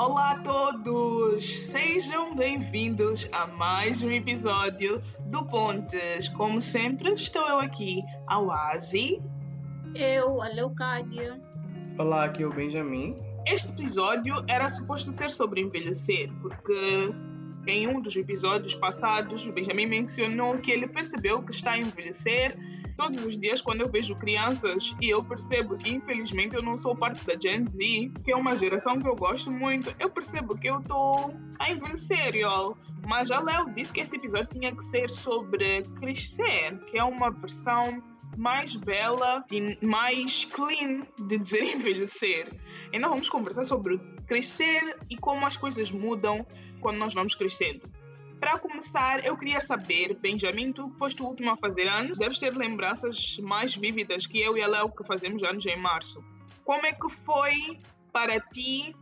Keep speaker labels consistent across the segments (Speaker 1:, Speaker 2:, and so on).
Speaker 1: Olá a todos! Sejam bem-vindos a mais um episódio do Pontes. Como sempre, estou eu aqui, a Oasi.
Speaker 2: Eu, a Leucádia.
Speaker 3: Olá, aqui é o Benjamin.
Speaker 1: Este episódio era suposto ser sobre envelhecer, porque em um dos episódios passados, o Benjamin mencionou que ele percebeu que está a envelhecer todos os dias quando eu vejo crianças e eu percebo que infelizmente eu não sou parte da Gen Z, que é uma geração que eu gosto muito, eu percebo que eu estou a envelhecer, y'all. Mas a Léo disse que esse episódio tinha que ser sobre crescer, que é uma versão mais bela e mais clean de dizer envelhecer. Então vamos conversar sobre crescer e como as coisas mudam quando nós vamos crescendo. Para começar, eu queria saber, Benjamin, tu que foste o último a fazer anos, deves ter lembranças mais vívidas que eu e a Léo que fazemos anos em março. Como é que foi para ti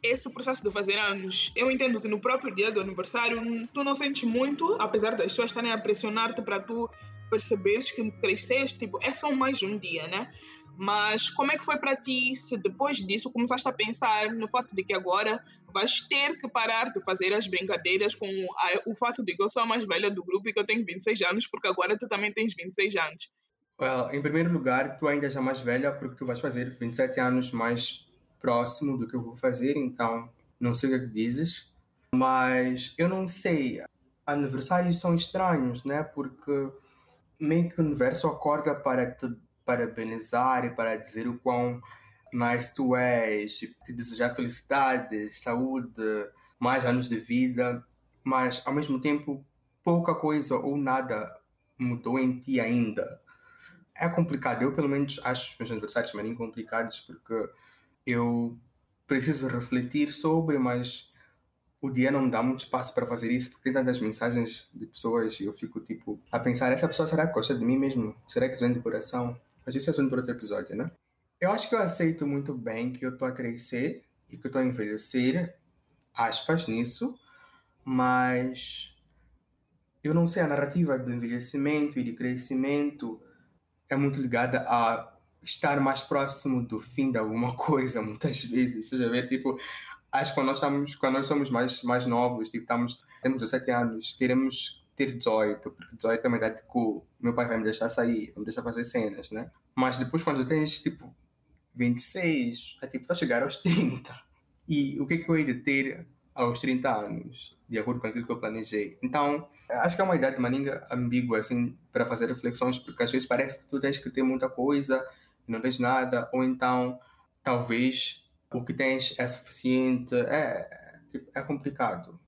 Speaker 1: esse processo de fazer anos? Eu entendo que no próprio dia do aniversário tu não sentes muito, apesar das pessoas estarem a pressionar-te para tu perceberes que cresceste, tipo, é só mais um dia, né? Mas como é que foi para ti se depois disso começaste a pensar no fato de que agora vais ter que parar de fazer as brincadeiras com a, o fato de que eu sou a mais velha do grupo e que eu tenho 26 anos, porque agora tu também tens 26 anos?
Speaker 3: Well, em primeiro lugar, tu ainda és a mais velha porque tu vais fazer 27 anos mais próximo do que eu vou fazer, então não sei o que, é que dizes. Mas eu não sei, aniversários são estranhos, né? Porque meio que o universo acorda para te parabenizar e para dizer o quão nice tu és, te desejar felicidades, saúde, mais anos de vida, mas ao mesmo tempo pouca coisa ou nada mudou em ti ainda. É complicado, eu pelo menos acho meus aniversários meio complicados porque eu preciso refletir sobre, mas o dia não me dá muito espaço para fazer isso, porque tem tantas mensagens de pessoas e eu fico tipo a pensar, essa pessoa será que gosta de mim mesmo? Será que isso vem de coração? Mas isso é assunto para outro episódio, né? Eu acho que eu aceito muito bem que eu estou a crescer e que eu estou a envelhecer, aspas, nisso, mas eu não sei, a narrativa do envelhecimento e de crescimento é muito ligada a estar mais próximo do fim de alguma coisa, muitas vezes. Seja ver, tipo, acho que quando nós, estamos, quando nós somos mais, mais novos, tipo, estamos, temos 17 anos, queremos ter 18, porque 18 é uma idade que o meu pai vai me deixar sair, vai me deixar fazer cenas, né? Mas depois, quando tens, tipo, 26, é tipo, para chegar aos 30. E o que é que eu hei ter aos 30 anos, de acordo com aquilo que eu planejei? Então, acho que é uma idade maninga ambígua, assim, para fazer reflexões, porque às vezes parece que tu tens que ter muita coisa e não tens nada, ou então, talvez o que tens é suficiente. É, tipo, é complicado.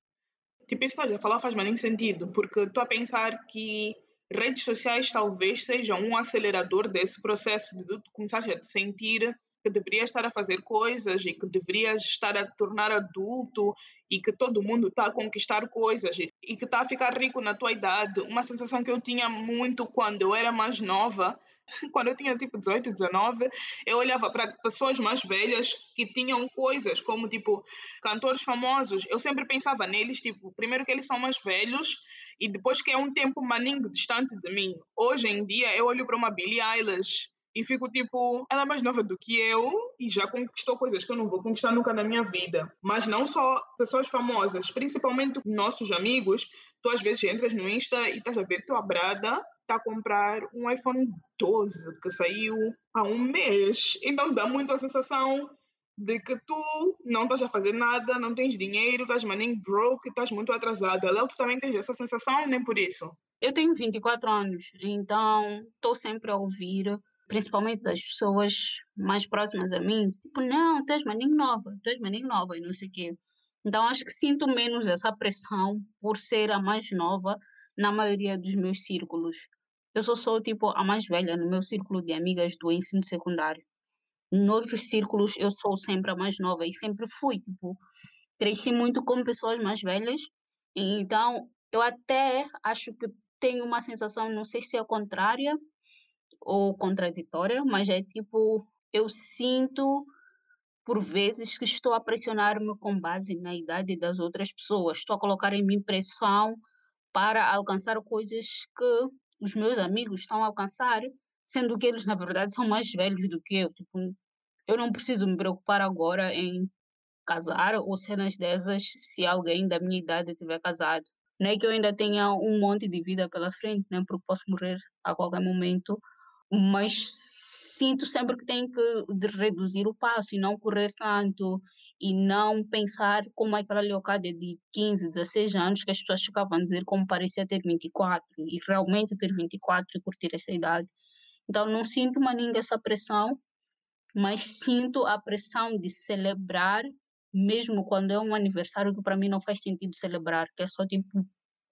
Speaker 1: Tipo, isso que a falar faz mais nem sentido, porque estou a pensar que redes sociais talvez sejam um acelerador desse processo de começar a te sentir que deverias estar a fazer coisas e que deverias estar a tornar adulto e que todo mundo está a conquistar coisas e que está a ficar rico na tua idade. Uma sensação que eu tinha muito quando eu era mais nova quando eu tinha tipo 18, 19, eu olhava para pessoas mais velhas que tinham coisas como tipo cantores famosos. Eu sempre pensava neles, tipo, primeiro que eles são mais velhos e depois que é um tempo maninho distante de mim. Hoje em dia eu olho para uma Billie Eilish e fico tipo, ela é mais nova do que eu e já conquistou coisas que eu não vou conquistar nunca na minha vida. Mas não só pessoas famosas, principalmente nossos amigos. Tu às vezes entras no Insta e estás a ver tua brada está a comprar um iPhone 12 que saiu há um mês. Então dá muito a sensação de que tu não estás a fazer nada, não tens dinheiro, estás maninho broke, estás muito atrasada. Léo, tu também tens essa sensação, nem por isso?
Speaker 2: Eu tenho 24 anos, então estou sempre a ouvir, principalmente das pessoas mais próximas a mim, tipo, não, tu és maninho nova, tu és maninho nova e não sei o quê. Então acho que sinto menos essa pressão por ser a mais nova na maioria dos meus círculos. Eu sou só, tipo, a mais velha no meu círculo de amigas do ensino secundário. Nos outros círculos, eu sou sempre a mais nova e sempre fui, tipo, cresci muito com pessoas mais velhas. Então, eu até acho que tenho uma sensação, não sei se é contrária ou contraditória, mas é tipo, eu sinto por vezes que estou a pressionar-me com base na idade das outras pessoas. Estou a colocar em mim pressão para alcançar coisas que os meus amigos estão a alcançar, sendo que eles, na verdade, são mais velhos do que eu. Tipo, eu não preciso me preocupar agora em casar ou cenas dessas se alguém da minha idade tiver casado. Não é que eu ainda tenha um monte de vida pela frente, né? Porque posso morrer a qualquer momento, mas sinto sempre que tenho que reduzir o passo e não correr tanto e não pensar como aquela locada de 15, 16 anos que as pessoas ficavam a dizer como parecia ter 24 e realmente ter 24 e curtir essa idade. Então não sinto maninga essa pressão, mas sinto a pressão de celebrar mesmo quando é um aniversário que para mim não faz sentido celebrar, que é só tipo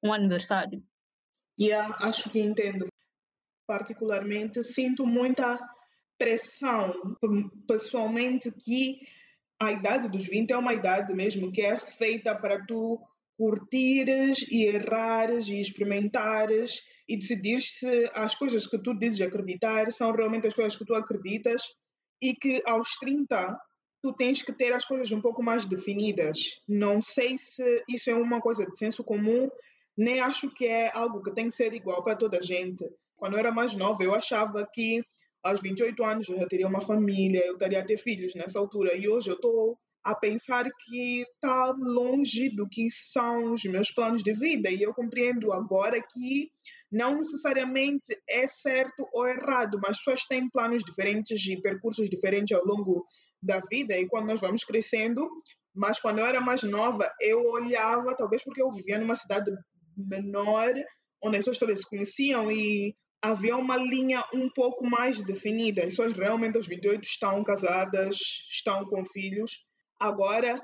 Speaker 2: um aniversário.
Speaker 1: Yeah, acho que entendo. Particularmente sinto muita pressão pessoalmente que a idade dos 20 é uma idade mesmo que é feita para tu curtires e errares e experimentares e decidir se as coisas que tu dizes acreditar são realmente as coisas que tu acreditas e que aos 30 tu tens que ter as coisas um pouco mais definidas. Não sei se isso é uma coisa de senso comum, nem acho que é algo que tem que ser igual para toda a gente. Quando eu era mais nova, eu achava que aos 28 anos eu já teria uma família, eu estaria a ter filhos nessa altura. E hoje eu estou a pensar que está longe do que são os meus planos de vida. E eu compreendo agora que não necessariamente é certo ou errado, mas pessoas têm planos diferentes e percursos diferentes ao longo da vida e quando nós vamos crescendo, mas quando eu era mais nova, eu olhava, talvez porque eu vivia numa cidade menor, onde as pessoas se conheciam e havia uma linha um pouco mais definida. As pessoas realmente aos 28 estão casadas, estão com filhos. Agora,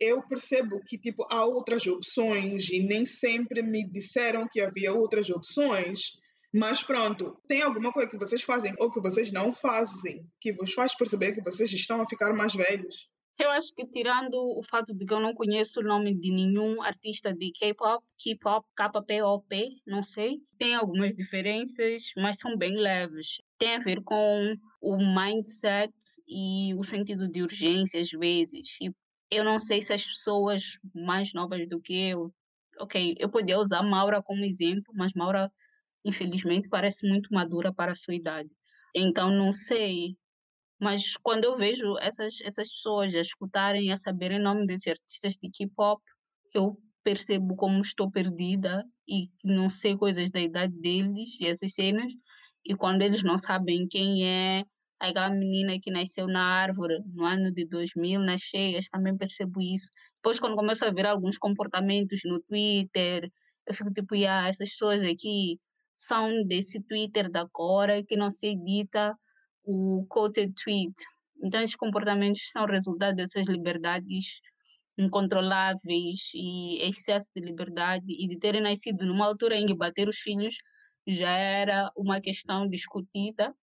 Speaker 1: eu percebo que tipo há outras opções e nem sempre me disseram que havia outras opções. Mas pronto, tem alguma coisa que vocês fazem ou que vocês não fazem que vos faz perceber que vocês estão a ficar mais velhos?
Speaker 2: Eu acho que tirando o fato de que eu não conheço o nome de nenhum artista de K-pop, K-pop, K-P-O-P, não sei, tem algumas diferenças, mas são bem leves. Tem a ver com o mindset e o sentido de urgência às vezes. E eu não sei se as pessoas mais novas do que eu, ok, eu podia usar Maura como exemplo, mas Maura infelizmente, parece muito madura para a sua idade. Então, não sei. Mas quando eu vejo essas, essas pessoas a escutarem, a saberem o nome desses artistas de K-pop, eu percebo como estou perdida e que não sei coisas da idade deles e essas cenas. E quando eles não sabem quem é aquela menina que nasceu na árvore no ano de 2000, nas cheias, também percebo isso. Depois, quando começo a ver alguns comportamentos no Twitter, eu fico tipo, ah, essas pessoas aqui são desse Twitter da Cora que não se edita o quoted tweet. Então, esses comportamentos são resultado dessas liberdades incontroláveis e excesso de liberdade e de terem nascido numa altura em que bater os filhos já era uma questão discutida,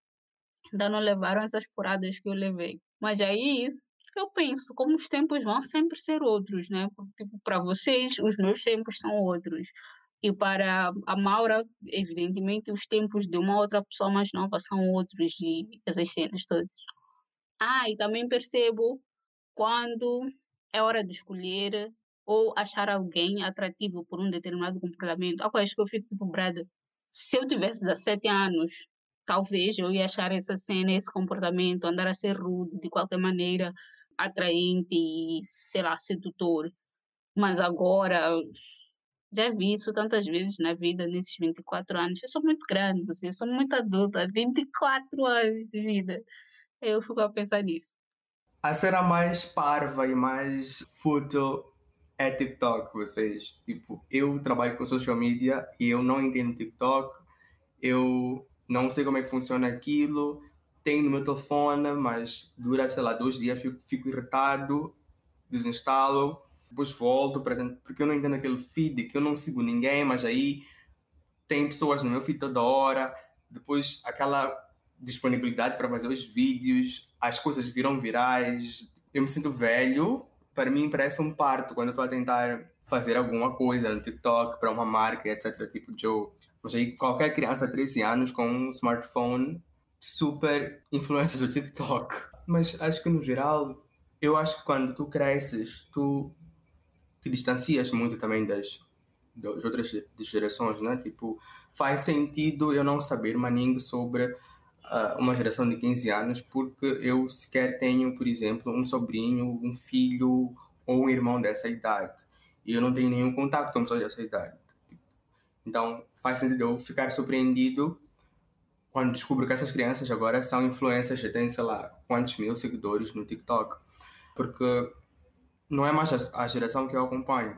Speaker 2: então não levaram essas poradas que eu levei. Mas aí eu penso, como os tempos vão sempre ser outros, né? Porque, tipo, para vocês, os meus tempos são outros. E para a Maura, evidentemente, os tempos de uma outra pessoa mais nova são outros e essas cenas todas. Ah, e também percebo quando é hora de escolher ou achar alguém atrativo por um determinado comportamento. Há coisas que eu fico tipo, brada, se eu tivesse 17 anos, talvez eu ia achar essa cena, esse comportamento, andar a ser rude, de qualquer maneira, atraente e, sei lá, sedutor. Mas agora, já vi isso tantas vezes na vida, nesses 24 anos. Eu sou muito grande, você, eu sou muito adulta, 24 anos de vida. Eu fico a pensar nisso.
Speaker 3: A cena mais parva e mais fútil é TikTok, vocês. Tipo, eu trabalho com social media e eu não entendo TikTok. Eu não sei como é que funciona aquilo. Tenho no meu telefone, mas dura, sei lá, dois dias, fico, fico irritado, desinstalo depois volto para porque eu não entendo aquele feed que eu não sigo ninguém, mas aí tem pessoas no meu feed toda hora, depois aquela disponibilidade para fazer os vídeos, as coisas viram virais, eu me sinto velho, para mim parece um parto quando eu estou a tentar fazer alguma coisa no TikTok para uma marca, etc, tipo Joe. Mas aí qualquer criança de 13 anos com um smartphone super influência do TikTok. Mas acho que no geral, eu acho que quando tu cresces, tu distancias muito também das, das outras gerações, né? Tipo, faz sentido eu não saber maninho sobre uh, uma geração de 15 anos, porque eu sequer tenho, por exemplo, um sobrinho, um filho ou um irmão dessa idade. E eu não tenho nenhum contato com pessoas dessa idade. Então, faz sentido eu ficar surpreendido quando descubro que essas crianças agora são influências e têm, sei lá, quantos mil seguidores no TikTok. Porque não é mais a, a geração que eu acompanho.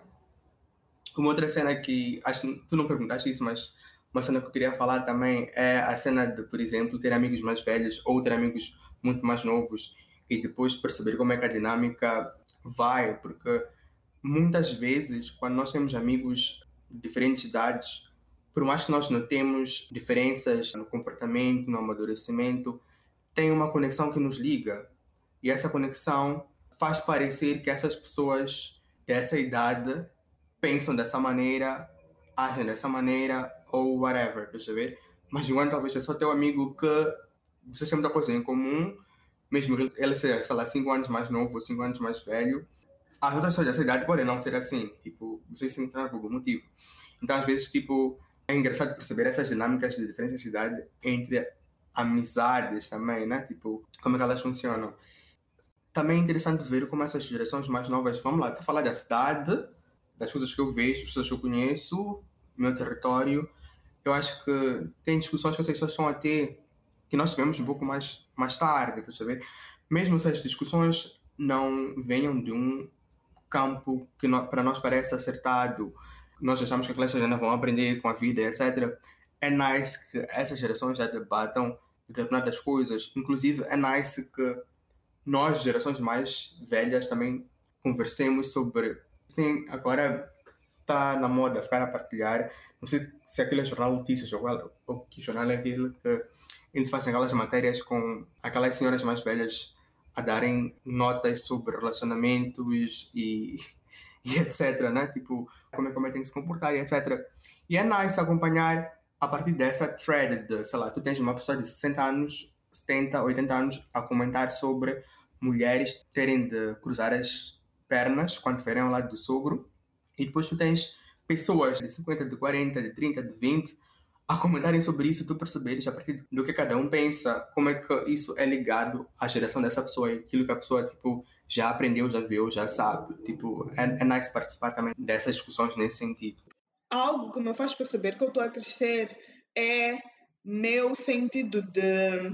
Speaker 3: Uma outra cena que, acho tu não perguntaste isso, mas uma cena que eu queria falar também é a cena de, por exemplo, ter amigos mais velhos ou ter amigos muito mais novos e depois perceber como é que a dinâmica vai, porque muitas vezes, quando nós temos amigos de diferentes idades, por mais que nós notemos diferenças no comportamento, no amadurecimento, tem uma conexão que nos liga. E essa conexão faz parecer que essas pessoas dessa idade pensam dessa maneira, agem dessa maneira ou whatever, deixa ver? Mas igual talvez é só teu amigo que vocês têm muita coisa em comum, mesmo ele seja, sei lá, 5 anos mais novo ou 5 anos mais velho, as outras pessoas dessa idade podem não ser assim, tipo, vocês se encontram por algum motivo. Então, às vezes, tipo, é engraçado perceber essas dinâmicas de diferença de idade entre amizades também, né? Tipo, como é que elas funcionam. Também é interessante ver como essas gerações mais novas, vamos lá, tá falar da cidade, das coisas que eu vejo, das pessoas que eu conheço, meu território. Eu acho que tem discussões que as pessoas estão a ter que nós tivemos um pouco mais, mais tarde, quer saber? Mesmo se as discussões não venham de um campo que para nós parece acertado, nós achamos que aquelas pessoas vão aprender com a vida, etc. É nice que essas gerações já debatam determinadas coisas. Inclusive, é nice que nós, gerações mais velhas, também conversemos sobre. Tem, agora está na moda ficar a partilhar. Não sei se aquele é jornal notícias ou, ou que jornal é aquele que eles fazem aquelas matérias com aquelas senhoras mais velhas a darem notas sobre relacionamentos e, e etc, né? Tipo, como é, como é que tem que se comportar e etc. E é nice acompanhar a partir dessa thread de, sei lá, tu tens uma pessoa de 60 anos, 70, 80 anos a comentar sobre mulheres terem de cruzar as pernas quando estiverem ao lado do sogro e depois tu tens pessoas de 50, de 40, de 30, de 20 a comentarem sobre isso, tu perceberes a partir do que cada um pensa, como é que isso é ligado à geração dessa pessoa, aquilo que a pessoa tipo já aprendeu, já viu, já sabe. Tipo, é, é nice participar também dessas discussões nesse sentido.
Speaker 1: Algo que me faz perceber que eu estou a crescer é meu sentido de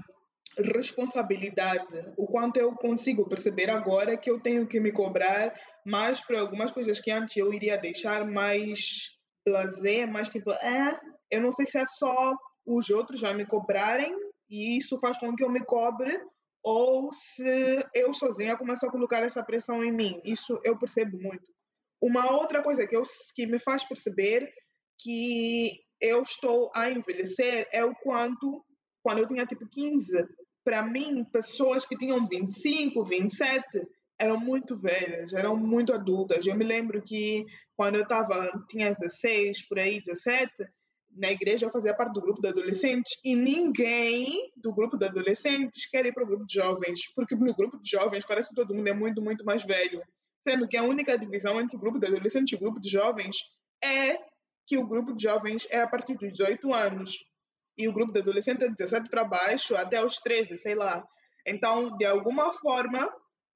Speaker 1: responsabilidade, o quanto eu consigo perceber agora que eu tenho que me cobrar mais para algumas coisas que antes eu iria deixar mais lazer, mais tipo, é, eu não sei se é só os outros já me cobrarem e isso faz com que eu me cobre ou se eu sozinha começo a colocar essa pressão em mim. Isso eu percebo muito. Uma outra coisa que, eu, que me faz perceber que eu estou a envelhecer é o quanto, quando eu tinha tipo 15, para mim, pessoas que tinham 25, 27 eram muito velhas, eram muito adultas. Eu me lembro que quando eu estava, tinha 16, por aí, 17, na igreja eu fazia parte do grupo de adolescentes e ninguém do grupo de adolescentes quer ir para o grupo de jovens, porque no grupo de jovens parece que todo mundo é muito, muito mais velho. Sendo que a única divisão entre o grupo de adolescentes e o grupo de jovens é que o grupo de jovens é a partir dos 18 anos e o grupo de adolescentes é de 17 para baixo até os 13, sei lá. Então, de alguma forma,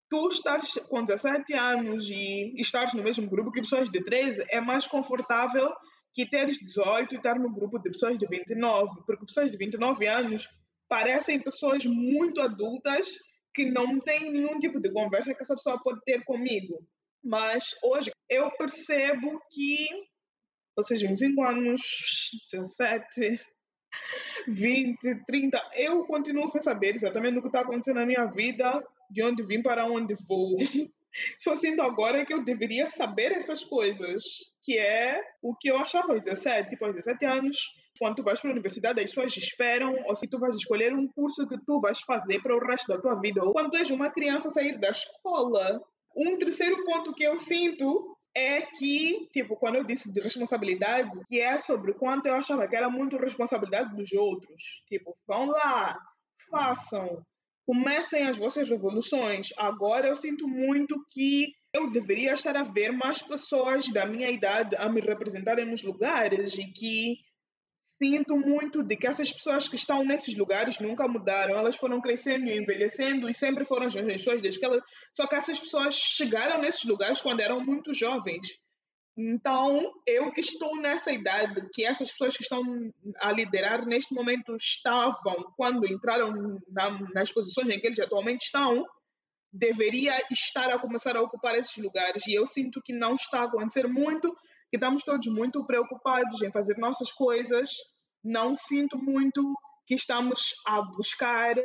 Speaker 1: tu estás com 17 anos e estás no mesmo grupo que pessoas de 13 é mais confortável que teres 18 e estar no grupo de pessoas de 29, porque pessoas de 29 anos parecem pessoas muito adultas que não têm nenhum tipo de conversa que essa pessoa pode ter comigo. Mas hoje eu percebo que vocês 25 anos, 17, 20, 30, eu continuo sem saber exatamente o que está acontecendo na minha vida, de onde vim para onde vou. Só sinto agora que eu deveria saber essas coisas, que é o que eu achava aos 17, tipo, aos 17 anos, quando tu vais para a universidade, as pessoas esperam, ou se tu vais escolher um curso que tu vais fazer para o resto da tua vida, ou quando tu és uma criança sair da escola. Um terceiro ponto que eu sinto é que, tipo, quando eu disse de responsabilidade, que é sobre o quanto eu achava que era muito responsabilidade dos outros. Tipo, vão lá, façam, comecem as vossas revoluções. Agora eu sinto muito que eu deveria estar a ver mais pessoas da minha idade a me representarem nos lugares e que sinto muito de que essas pessoas que estão nesses lugares nunca mudaram, elas foram crescendo e envelhecendo e sempre foram as mesmas pessoas desde que elas... Só que essas pessoas chegaram nesses lugares quando eram muito jovens. Então, eu que estou nessa idade, que essas pessoas que estão a liderar neste momento estavam quando entraram na, nas posições em que eles atualmente estão, deveria estar a começar a ocupar esses lugares. E eu sinto que não está a acontecer muito, que estamos todos muito preocupados em fazer nossas coisas. Não sinto muito que estamos a buscar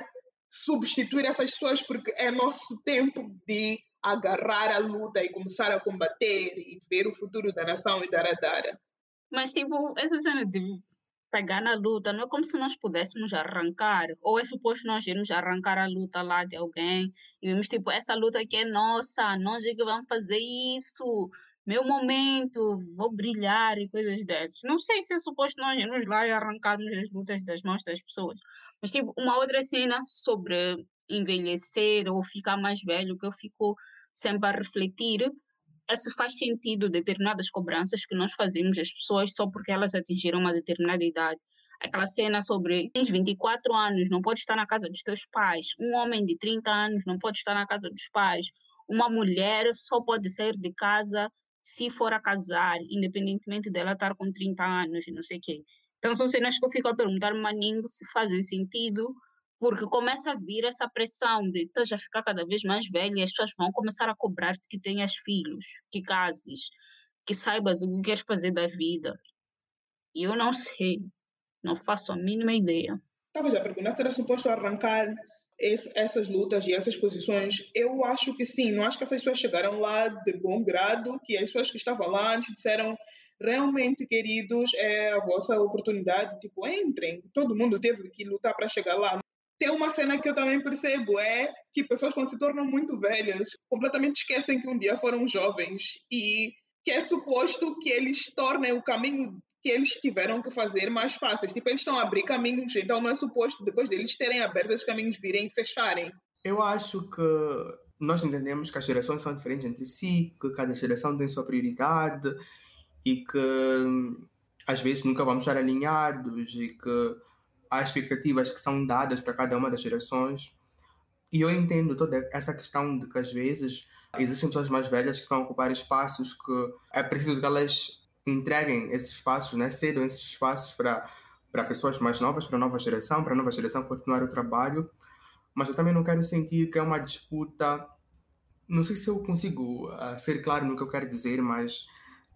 Speaker 1: substituir essas pessoas, porque é nosso tempo de agarrar a luta e começar a combater e ver o futuro da nação e dar a dar.
Speaker 2: Mas, tipo, essa cena de pegar na luta não é como se nós pudéssemos arrancar, ou é suposto nós irmos arrancar a luta lá de alguém e vemos, tipo, essa luta aqui é nossa, nós é que vamos fazer isso, meu momento, vou brilhar e coisas dessas. Não sei se é suposto nós irmos lá e arrancarmos as lutas das mãos das pessoas. Mas, tipo, uma outra cena sobre envelhecer ou ficar mais velho que eu fico sempre a refletir é se faz sentido determinadas cobranças que nós fazemos às pessoas só porque elas atingiram uma determinada idade. Aquela cena sobre tens 24 anos, não pode estar na casa dos teus pais. Um homem de 30 anos não pode estar na casa dos pais. Uma mulher só pode sair de casa se for a casar, independentemente dela estar com 30 anos não sei o quê. Então são cenas que eu fico a perguntar, maninho, se fazem sentido porque começa a vir essa pressão de tu já ficar cada vez mais velha e as pessoas vão começar a cobrar-te que tenhas filhos, que cases, que saibas o que queres fazer da vida. E eu não sei, não faço a mínima ideia.
Speaker 1: Estava já a perguntar era suposto arrancar esse, essas lutas e essas posições. Eu acho que sim, não acho que essas pessoas chegaram lá de bom grado, que as pessoas que estavam lá antes disseram realmente, queridos, é a vossa oportunidade, tipo, entrem. Todo mundo teve que lutar para chegar lá tem uma cena que eu também percebo é que pessoas quando se tornam muito velhas completamente esquecem que um dia foram jovens e que é suposto que eles tornem o caminho que eles tiveram que fazer mais fáceis. Tipo, eles estão a abrir caminhos, então não é suposto depois deles terem aberto os caminhos virem e fecharem.
Speaker 3: Eu acho que nós entendemos que as gerações são diferentes entre si, que cada geração tem sua prioridade e que às vezes nunca vamos estar alinhados e que há expectativas que são dadas para cada uma das gerações. E eu entendo toda essa questão de que às vezes existem pessoas mais velhas que estão a ocupar espaços que é preciso que elas entreguem esses espaços, né? cedam esses espaços para, pessoas mais novas, para a nova geração, para a nova geração continuar o trabalho. Mas eu também não quero sentir que é uma disputa. Não sei se eu consigo uh, ser claro no que eu quero dizer, mas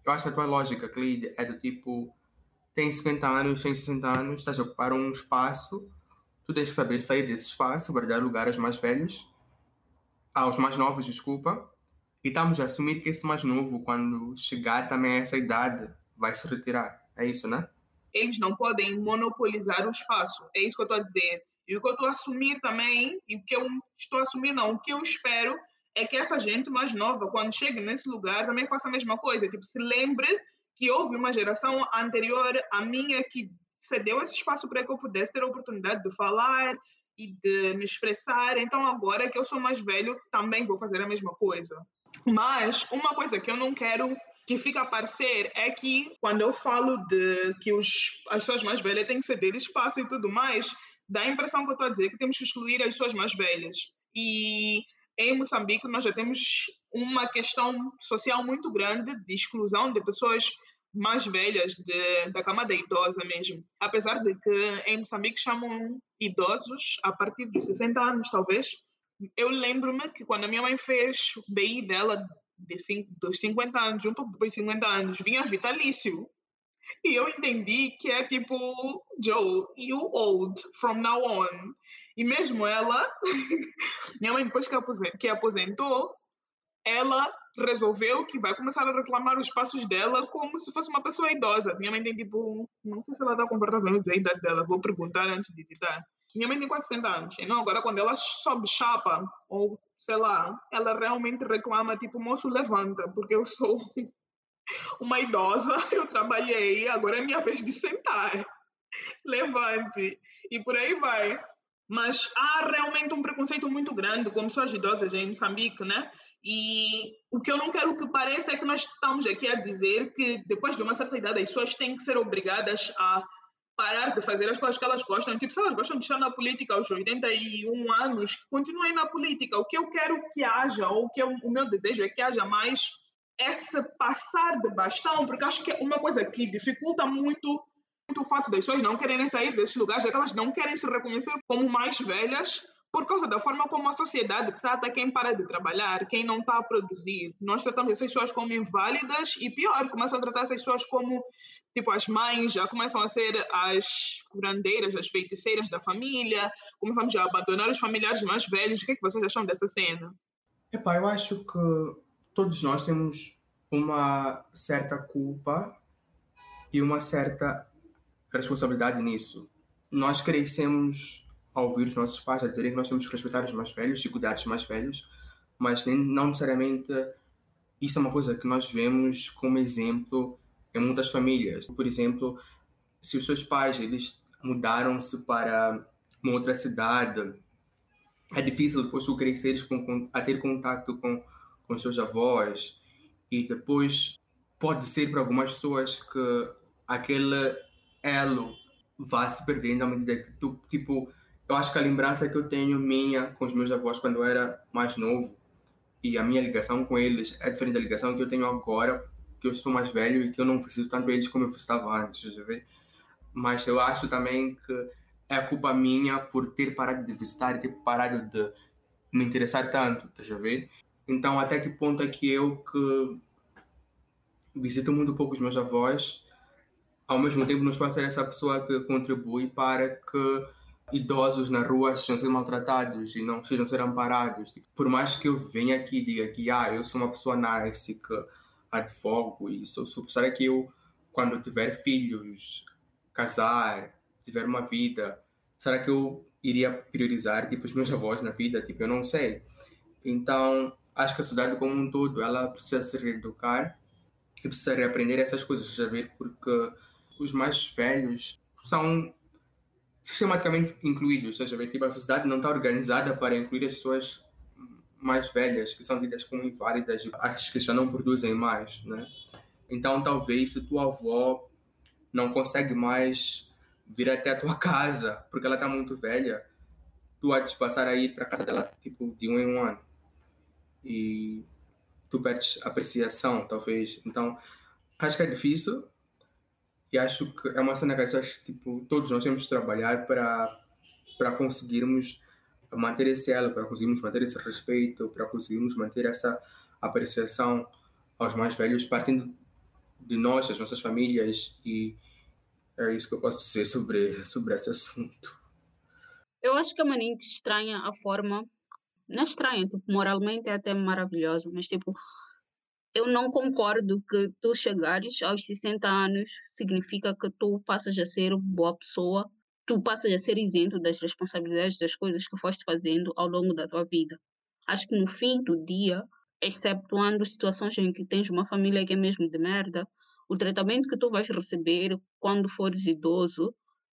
Speaker 3: eu acho que a tua lógica, Cleide, é do tipo tem 50 anos, tem 60 anos, estás a ocupar um espaço, tu tens que saber sair desse espaço para dar lugar aos mais velhos, aos mais novos, desculpa, e estamos a assumir que esse mais novo, quando chegar também a essa idade, vai se retirar. É isso, né?
Speaker 1: Eles não podem monopolizar o espaço. É isso que eu estou a dizer. E o que eu estou a assumir também, e o que eu estou a assumir não, o que eu espero é que essa gente mais nova, quando chegue nesse lugar, também faça a mesma coisa. Tipo, se lembre que houve uma geração anterior à minha que cedeu esse espaço para que eu pudesse ter a oportunidade de falar e de me expressar. Então, agora que eu sou mais velho, também vou fazer a mesma coisa. Mas uma coisa que eu não quero que fica a parecer é que quando eu falo de que os, as pessoas mais velhas têm que ceder espaço e tudo mais, dá a impressão que eu estou a dizer que temos que excluir as pessoas mais velhas. E em Moçambique nós já temos uma questão social muito grande de exclusão de pessoas mais velhas de, da camada idosa mesmo. Apesar de que em Moçambique chamam idosos a partir dos 60 anos, talvez. Eu lembro-me que quando a minha mãe fez o BI dela de cinco, dos 50 anos, um pouco depois de 50 anos, vinha vitalício. E eu entendi que é tipo, Joe, you old from now on. E mesmo ela, minha mãe depois que aposentou, ela resolveu que vai começar a reclamar os passos dela como se fosse uma pessoa idosa. Minha mãe tem tipo, não sei se ela está confortável em dizer a idade dela, vou perguntar antes de ditar. Minha mãe tem quase 60 anos. Então, agora, quando ela sobe chapa, ou sei lá, ela realmente reclama, tipo, moço, levanta, porque eu sou uma idosa, eu trabalhei, agora é minha vez de sentar. Levante. E por aí vai. Mas há realmente um preconceito muito grande com pessoas idosas em Moçambique, né? E o que eu não quero que pareça é que nós estamos aqui a dizer que depois de uma certa idade as pessoas têm que ser obrigadas a parar de fazer as coisas que elas gostam. Tipo, se elas gostam de estar na política aos 81 anos, continuem na política. O que eu quero que haja, ou o que eu, o meu desejo é que haja mais esse passar de bastão, porque acho que é uma coisa que dificulta muito, muito o fato das pessoas não quererem sair desses lugares, é que elas não querem se reconhecer como mais velhas por causa da forma como a sociedade trata quem para de trabalhar, quem não está a produzir. Nós tratamos essas pessoas como inválidas e pior, começam a tratar essas pessoas como tipo as mães já começam a ser as curandeiras, as feiticeiras da família, começamos a abandonar os familiares mais velhos. O que é que vocês acham dessa cena?
Speaker 3: Epá, eu acho que todos nós temos uma certa culpa e uma certa responsabilidade nisso. Nós crescemos a ouvir os nossos pais a dizerem que nós temos que respeitar os mais velhos e cuidar dos mais velhos, mas nem, não necessariamente isso é uma coisa que nós vemos como exemplo em muitas famílias. Por exemplo, se os seus pais eles mudaram-se para uma outra cidade, é difícil depois tu cresceres com, com, a ter contato com com os seus avós e depois pode ser para algumas pessoas que aquele elo vá se perdendo à medida que tu, tipo, eu acho que a lembrança que eu tenho minha com os meus avós quando eu era mais novo e a minha ligação com eles é diferente da ligação que eu tenho agora, que eu estou mais velho e que eu não visito tanto eles como eu visitava antes, vê? Mas eu acho também que é culpa minha por ter parado de visitar e ter parado de me interessar tanto, já vê? Então, até que ponto é que eu, que visito muito pouco os meus avós, ao mesmo tempo não posso ser essa pessoa que contribui para que idosos na rua sejam ser maltratados e não sejam ser amparados. Tipo, por mais que eu venha aqui e diga que ah, eu sou uma pessoa nice, que advogo e sou, sou será que eu, quando tiver filhos, casar, tiver uma vida, será que eu iria priorizar tipo, os meus avós na vida? Tipo, eu não sei. Então, acho que a sociedade como um todo ela precisa se reeducar e precisa reaprender essas coisas, já ver, porque os mais velhos são sistematicamente incluídos, seja bem, tipo, a sociedade não está organizada para incluir as pessoas mais velhas, que são tidas como inválidas, as que já não produzem mais, né? Então, talvez, se tua avó não consegue mais vir até a tua casa, porque ela está muito velha, tu há de passar a ir para casa dela, tipo, de um em um ano e tu perdes apreciação, talvez. Então, acho que é difícil e acho que é uma cena que pessoas, tipo, todos nós temos de trabalhar para, para conseguirmos manter esse elo, para conseguirmos manter esse respeito, para conseguirmos manter essa apreciação aos mais velhos, partindo de nós, das nossas famílias, e é isso que eu posso dizer sobre, sobre esse assunto.
Speaker 2: Eu acho que a Maninque estranha a forma não é estranho, tipo, moralmente é até maravilhoso, mas tipo, eu não concordo que tu chegares aos 60 anos significa que tu passas a ser boa pessoa, tu passas a ser isento das responsabilidades das coisas que foste fazendo ao longo da tua vida. Acho que no fim do dia, exceptuando situações em que tens uma família que é mesmo de merda, o tratamento que tu vais receber quando fores idoso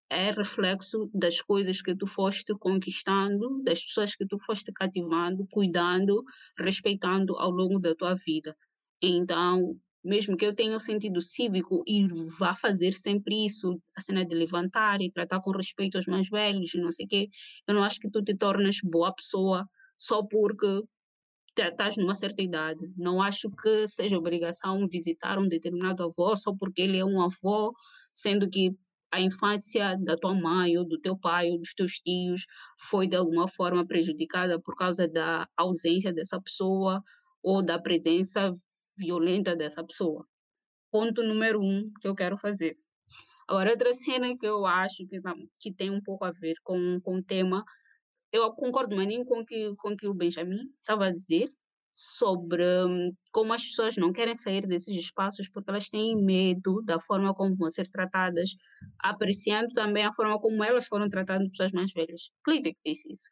Speaker 2: é reflexo das coisas que tu foste conquistando, das pessoas que tu foste cativando, cuidando, respeitando ao longo da tua vida. Então, mesmo que eu tenha o sentido cívico e vá fazer sempre isso, a cena de levantar e tratar com respeito aos mais velhos, não sei o quê, eu não acho que tu te tornas boa pessoa só porque estás numa certa idade. Não acho que seja obrigação visitar um determinado avô só porque ele é um avô, sendo que a infância da tua mãe ou do teu pai ou dos teus tios foi de alguma forma prejudicada por causa da ausência dessa pessoa ou da presença violenta dessa pessoa. Ponto número um que eu quero fazer. Agora, outra cena que eu acho que, que tem um pouco a ver com, com o tema, eu concordo maninho com que, com que o Benjamin estava a dizer, sobre hum, como as pessoas não querem sair desses espaços porque elas têm medo da forma como vão ser tratadas, apreciando também a forma como elas foram tratadas pessoas mais velhas. Clique disse isso.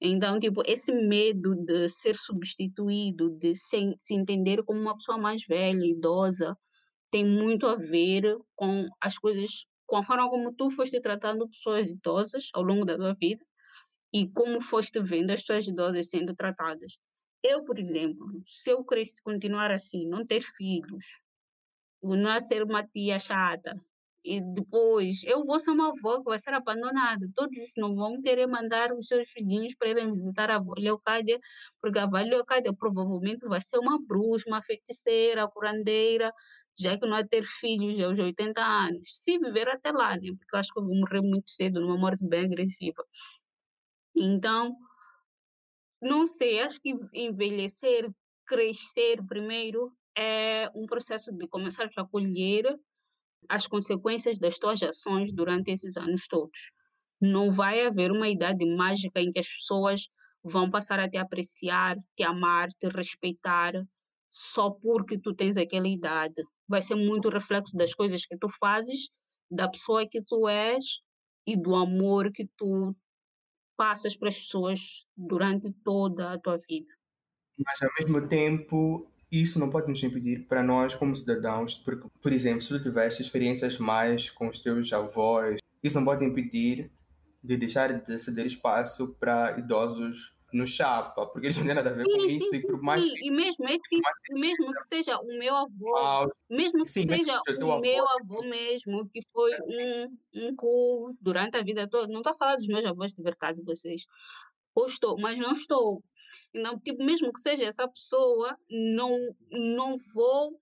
Speaker 2: Então, tipo, esse medo de ser substituído, de se, se entender como uma pessoa mais velha, idosa, tem muito a ver com as coisas, com a forma como tu foste tratando pessoas idosas ao longo da tua vida e como foste vendo as pessoas idosas sendo tratadas. Eu, por exemplo, se eu crescer, continuar assim, não ter filhos, não ser uma tia chata, e depois eu vou ser uma avó que vai ser abandonada. Todos não vão querer mandar os seus filhinhos para irem visitar a avó Leocádia, porque a avó Leocádia provavelmente vai ser uma bruxa, uma feiticeira, curandeira, já que não vai ter filhos aos 80 anos. Se viver até lá, né? porque eu acho que eu vou morrer muito cedo, numa morte bem agressiva. Então, não sei, acho que envelhecer, crescer primeiro é um processo de começar a colher as consequências das tuas ações durante esses anos todos. Não vai haver uma idade mágica em que as pessoas vão passar a te apreciar, te amar, te respeitar só porque tu tens aquela idade. Vai ser muito reflexo das coisas que tu fazes, da pessoa que tu és e do amor que tu passas para as pessoas durante toda a tua vida.
Speaker 3: Mas ao mesmo tempo, isso não pode nos impedir para nós como cidadãos, porque, por exemplo, se tu tivesse experiências mais com os teus avós, isso não pode impedir de deixar de ceder espaço para idosos no chapa, porque eles não têm nada a ver sim, com sim, isso.
Speaker 2: Sim, e por mais. Que, e mesmo, esse, mais mesmo que seja o meu avô, mesmo que seja o avô, meu avô mesmo, que foi um, um cu durante a vida toda, não estou a falar dos meus avós de verdade, vocês. Ou estou, mas não estou. Então, tipo, mesmo que seja essa pessoa, não, não vou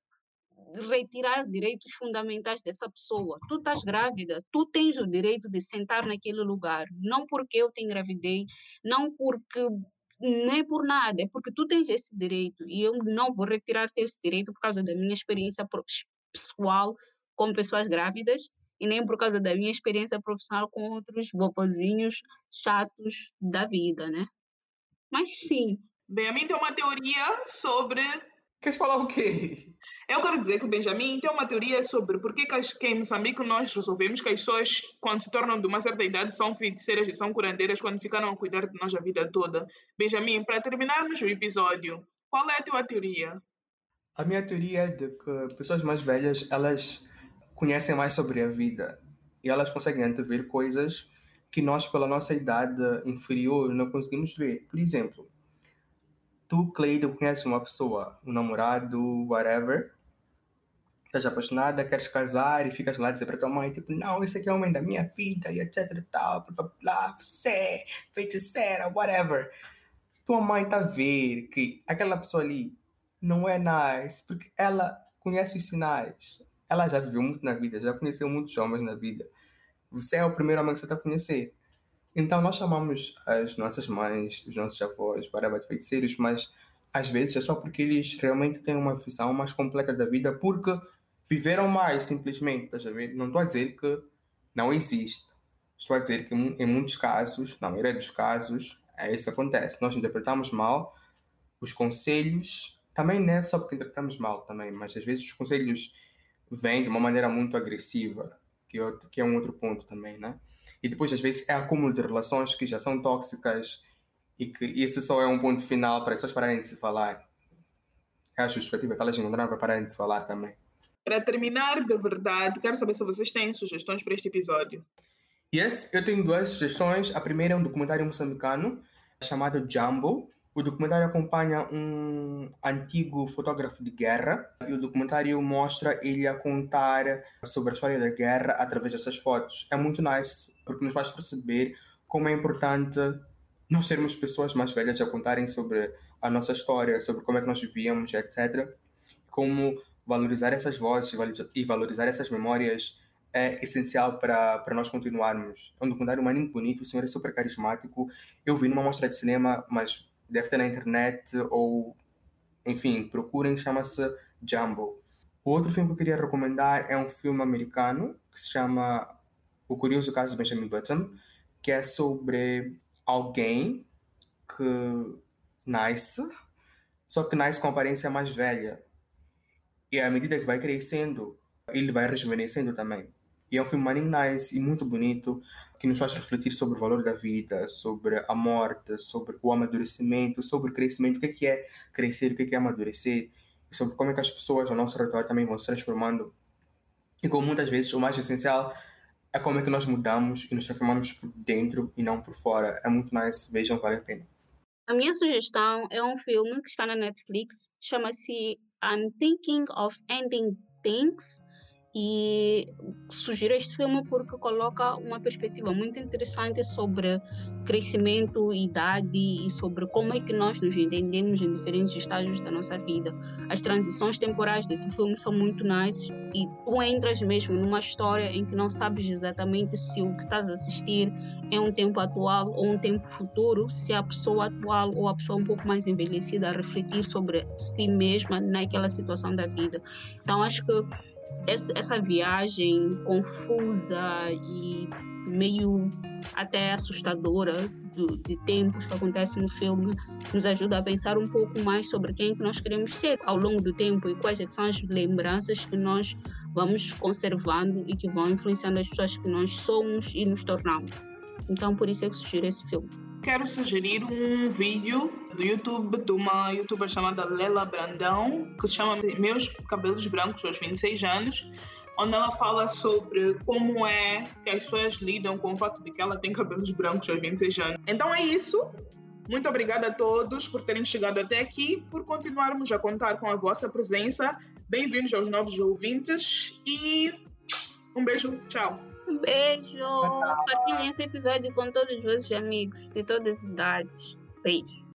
Speaker 2: retirar direitos fundamentais dessa pessoa. Tu estás grávida, tu tens o direito de sentar naquele lugar, não porque eu te engravidei, não porque nem por nada, é porque tu tens esse direito e eu não vou retirar-te esse direito por causa da minha experiência pessoal com pessoas grávidas e nem por causa da minha experiência profissional com outros bopozinhos chatos da vida, né? Mas sim.
Speaker 1: Mim tem uma teoria sobre.
Speaker 3: Quer falar o quê?
Speaker 1: Eu quero dizer que o Benjamin tem uma teoria sobre por que, que em Moçambique nós resolvemos que as pessoas, quando se tornam de uma certa idade, são feiticeiras e são curandeiras quando ficaram a cuidar de nós a vida toda. Benjamin, para terminarmos o episódio, qual é a tua teoria?
Speaker 3: A minha teoria é de que pessoas mais velhas, elas conhecem mais sobre a vida e elas conseguem antever coisas que nós, pela nossa idade inferior, não conseguimos ver. Por exemplo, tu, Cleiton, conheces uma pessoa, um namorado, whatever, estás apaixonada, queres casar e ficas lá dizer para tua mãe, tipo, não, esse aqui é o homem da minha vida e etc tal, blá blá blá, você, feiticeira, whatever. Tua mãe está a ver que aquela pessoa ali não é nice, porque ela conhece os sinais. Ela já viveu muito na vida, já conheceu muitos homens na vida. Você é o primeiro homem que você está a conhecer. Então nós chamamos as nossas mães, os nossos avós, para de feiticeiros, mas às vezes é só porque eles realmente têm uma visão mais completa da vida, porque viveram mais, simplesmente, ver? Não estou a dizer que não existe. Estou a dizer que em muitos casos, na maioria dos casos, é isso que acontece. Nós interpretamos mal os conselhos, também não é só porque interpretamos mal também, mas às vezes os conselhos vêm de uma maneira muito agressiva, que, é que é um outro ponto também, né? E depois, às vezes, é acúmulo de relações que já são tóxicas e que isso só é um ponto final para as pessoas pararem de se falar. É a justificativa que elas encontraram para pararem de se falar também.
Speaker 1: Para terminar, de verdade, quero saber se vocês têm sugestões para este episódio.
Speaker 3: Yes, eu tenho duas sugestões. A primeira é um documentário moçambicano chamado Jumbo. O documentário acompanha um antigo fotógrafo de guerra e o documentário mostra ele a contar sobre a história da guerra através dessas fotos. É muito nice porque nos faz perceber como é importante nós termos pessoas mais velhas a contarem sobre a nossa história, sobre como é que nós vivíamos, etc. Como valorizar essas vozes e valorizar essas memórias é essencial para, para nós continuarmos. É um documentário maninho bonito, o senhor é super carismático. Eu vi numa mostra de cinema, mas deve ter na internet ou, enfim, procurem, chama-se Jumbo. O outro filme que eu queria recomendar é um filme americano que se chama O Curioso Caso de Benjamin Button, que é sobre alguém que nasce, só que nasce com aparência mais velha. E à medida que vai crescendo, ele vai rejuvenescendo também. E é um filme maninho nice e muito bonito que nos faz refletir sobre o valor da vida, sobre a morte, sobre o amadurecimento, sobre o crescimento, o que é, crescer, o que é amadurecer, e sobre como é que as pessoas ao nosso redor também vão se transformando. E como muitas vezes o mais essencial é como é que nós mudamos e nos transformamos por dentro e não por fora. É muito nice, vejam, vale a pena.
Speaker 2: A minha sugestão é um filme que está na Netflix, chama-se I'm Thinking of Ending Things E sugiro este filme porque coloca uma perspectiva muito interessante sobre crescimento, idade e sobre como é que nós nos entendemos em diferentes estágios da nossa vida. As transições temporais desse filme são muito nice e tu entras mesmo numa história em que não sabes exatamente se o que estás a assistir é um tempo atual ou um tempo futuro, se a pessoa atual ou a pessoa um pouco mais envelhecida a refletir sobre si mesma naquela situação da vida. Então acho que essa viagem confusa e meio até assustadora do, de tempos que acontece no filme nos ajuda a pensar um pouco mais sobre quem que nós queremos ser ao longo do tempo e quais é são as lembranças que nós vamos conservando e que vão influenciando as pessoas que nós somos e nos tornamos. Então, por isso é que sugiro esse filme.
Speaker 1: Quero sugerir um vídeo do YouTube de uma youtuber chamada Lela Brandão, que se chama Meus Cabelos Brancos aos 26 anos onde ela fala sobre como é que as pessoas lidam com o fato de que ela tem cabelos brancos aos 26 anos. Então é isso. Muito obrigada a todos por terem chegado até aqui, por continuarmos a contar com a vossa presença. Bem-vindos aos novos ouvintes e um beijo, tchau.
Speaker 2: Um beijo. Partilhem esse episódio com todos os vossos amigos de todas as idades. Beijo.